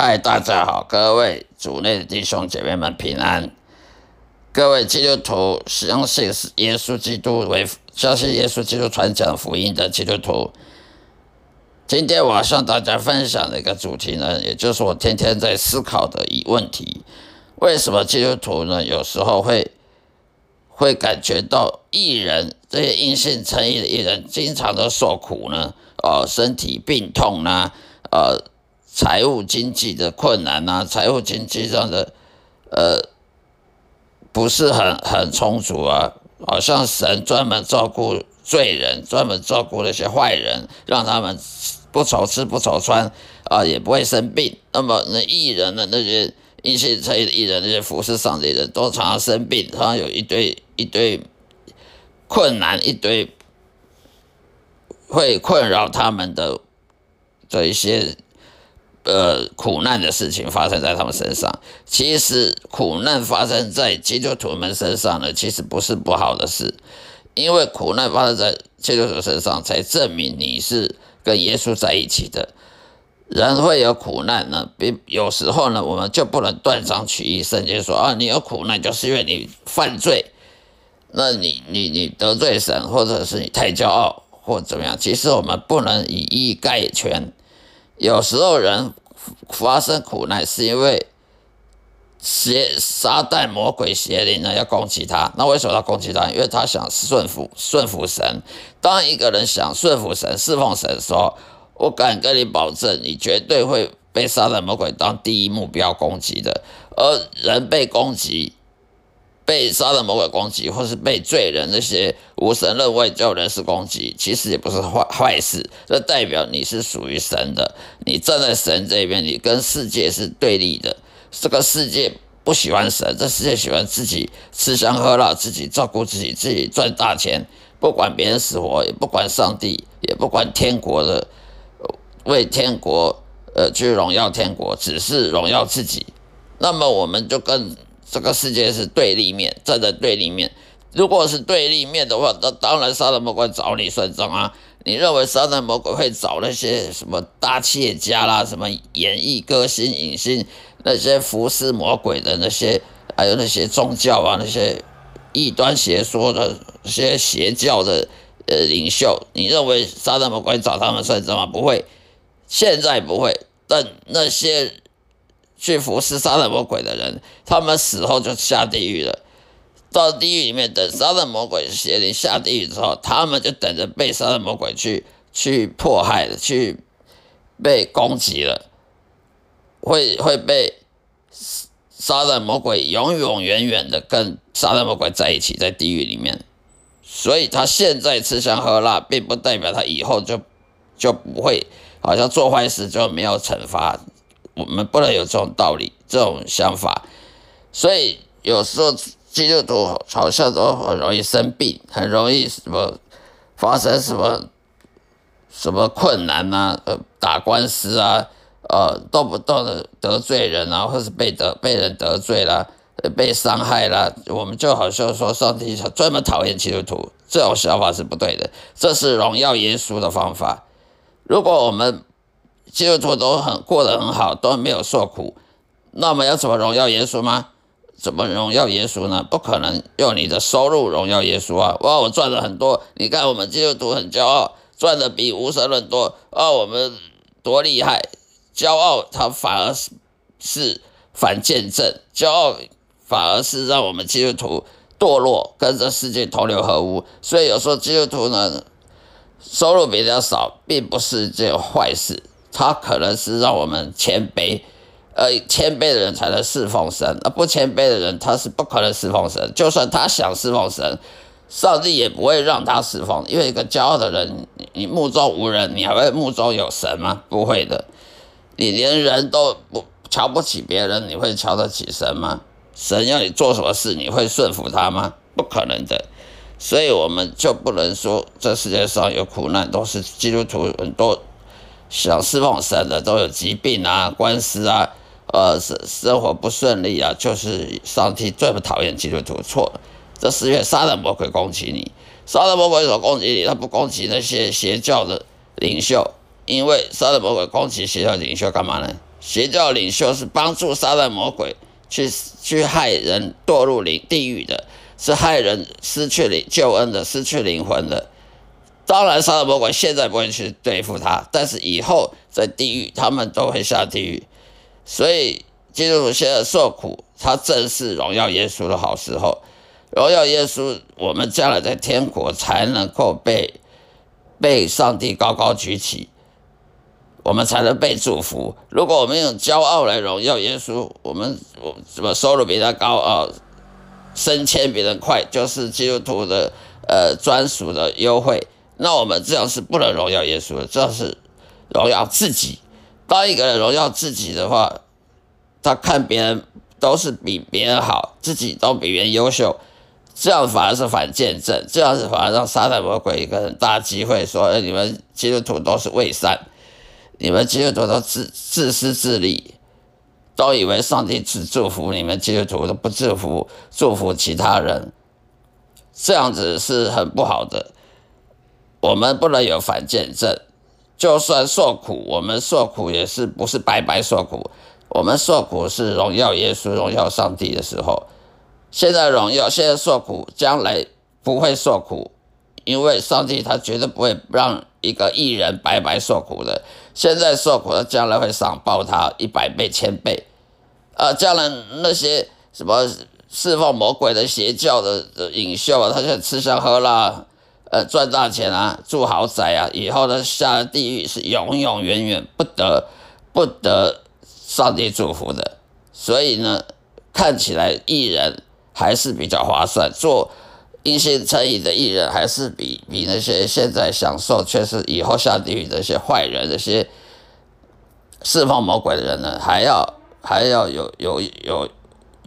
嗨，大家好，各位主内的弟兄姐妹们平安。各位基督徒，相信耶稣基督为相信耶稣基督传讲福音的基督徒。今天我要向大家分享的一个主题呢，也就是我天天在思考的一问题：为什么基督徒呢有时候会会感觉到艺人这些因信称义的艺人经常的受苦呢？呃，身体病痛呢？呃。财务经济的困难呐，财务经济上的呃不是很很充足啊，好像神专门照顾罪人，专门照顾那些坏人，让他们不愁吃不愁穿啊，也不会生病。那么那艺人的，那些一些这艺人，那些服饰上的人都常常生病，常常有一堆一堆困难，一堆会困扰他们的这一些。呃，苦难的事情发生在他们身上。其实苦难发生在基督徒们身上呢，其实不是不好的事，因为苦难发生在基督徒身上，才证明你是跟耶稣在一起的。人会有苦难呢，比有时候呢，我们就不能断章取义。圣经说啊，你有苦难，就是因为你犯罪，那你你你得罪神，或者是你太骄傲，或怎么样？其实我们不能以一概全。有时候人发生苦难，是因为邪撒旦魔鬼邪灵呢要攻击他。那为什么要攻击他？因为他想顺服顺服神。当一个人想顺服神、侍奉神的时候，我敢跟你保证，你绝对会被撒旦魔鬼当第一目标攻击的。而人被攻击。被杀的魔鬼攻击，或是被罪人那些无神论外教人士攻击，其实也不是坏坏事。这代表你是属于神的，你站在神这边，你跟世界是对立的。这个世界不喜欢神，这世界喜欢自己吃香喝辣，自己照顾自己，自己赚大钱，不管别人死活，也不管上帝，也不管天国的，为天国呃去荣耀天国，只是荣耀自己。那么我们就跟。这个世界是对立面，站在对立面。如果是对立面的话，那当然杀人魔鬼找你算账啊！你认为杀人魔鬼会找那些什么大企业家啦、什么演艺歌星、影星那些服侍魔鬼的那些，还有那些宗教啊、那些异端邪说的些邪教的呃领袖？你认为杀人魔鬼找他们算账吗？不会，现在不会。但那些。去服侍杀人魔鬼的人，他们死后就下地狱了。到地狱里面等杀人魔鬼邪灵下地狱之后，他们就等着被杀人魔鬼去去迫害，去被攻击了，会会被杀人魔鬼永永远远的跟杀人魔鬼在一起，在地狱里面。所以他现在吃香喝辣，并不代表他以后就就不会，好像做坏事就没有惩罚。我们不能有这种道理、这种想法，所以有时候基督徒好像都很容易生病，很容易什么发生什么什么困难呐，呃，打官司啊，呃，动不动的得罪人啊，或是被得被人得罪了，被伤害了，我们就好像说上帝专门讨厌基督徒，这种想法是不对的，这是荣耀耶稣的方法。如果我们基督徒都很过得很好，都没有受苦，那么要怎么荣耀耶稣吗？怎么荣耀耶稣呢？不可能用你的收入荣耀耶稣啊！哇，我赚了很多，你看我们基督徒很骄傲，赚的比无神论多啊！我们多厉害，骄傲它反而是是反见证，骄傲反而是让我们基督徒堕落，跟这世界同流合污。所以有时候基督徒呢，收入比较少，并不是件坏事。他可能是让我们谦卑，呃，谦卑的人才能侍奉神，而不谦卑的人他是不可能侍奉神。就算他想侍奉神，上帝也不会让他侍奉，因为一个骄傲的人，你目中无人，你还会目中有神吗？不会的，你连人都不瞧不起别人，你会瞧得起神吗？神要你做什么事，你会顺服他吗？不可能的，所以我们就不能说这世界上有苦难都是基督徒很多。想侍奉神的都有疾病啊、官司啊，呃，生生活不顺利啊，就是上帝最不讨厌基督徒错。这是因为杀人魔鬼攻击你，杀人魔鬼所攻击你，他不攻击那些邪教的领袖，因为杀人魔鬼攻击邪教领袖干嘛呢？邪教领袖是帮助撒旦魔鬼去去害人堕入灵地狱的，是害人失去灵救恩的，失去灵魂的。当然，撒旦魔鬼现在不会去对付他，但是以后在地狱，他们都会下地狱。所以基督徒现在受苦，他正是荣耀耶稣的好时候。荣耀耶稣，我们将来在天国才能够被被上帝高高举起。我们才能被祝福。如果我们用骄傲来荣耀耶稣，我们我什么收入比他高啊，升迁比人快，就是基督徒的呃专属的优惠。那我们这样是不能荣耀耶稣的，这样是荣耀自己。当一个人荣耀自己的话，他看别人都是比别人好，自己都比别人优秀，这样反而是反见证，这样是反而让撒旦魔鬼一个很大机会，说你们基督徒都是伪善。你们基督徒都自自私自利，都以为上帝只祝福你们基督徒，都不祝福祝福其他人，这样子是很不好的。我们不能有反见证，就算受苦，我们受苦也是不是白白受苦，我们受苦是荣耀耶稣、荣耀上帝的时候。现在荣耀，现在受苦，将来不会受苦。因为上帝他绝对不会让一个艺人白白受苦的，现在受苦的，将来会赏报他一百倍、千倍。啊，将来那些什么释放魔鬼的邪教的领袖啊，他就吃香喝辣，呃，赚大钱啊，住豪宅啊，以后呢下地狱是永永远远不得不得上帝祝福的。所以呢，看起来艺人还是比较划算做。因信称义的艺人，还是比比那些现在享受却是以后下地狱的那些坏人、那些释放魔鬼的人呢，还要还要有有有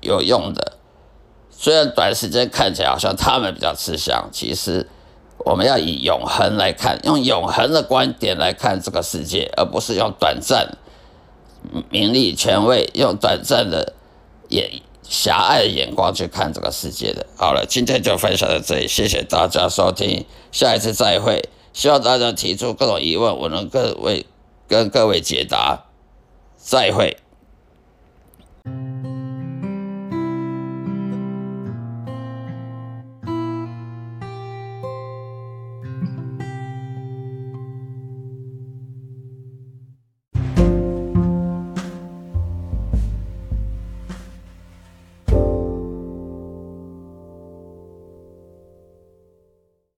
有用的。虽然短时间看起来好像他们比较吃香，其实我们要以永恒来看，用永恒的观点来看这个世界，而不是用短暂名利权位、用短暂的眼。狭隘的眼光去看这个世界的。好了，今天就分享到这里，谢谢大家收听，下一次再会。希望大家提出各种疑问，我能各位跟各位解答。再会。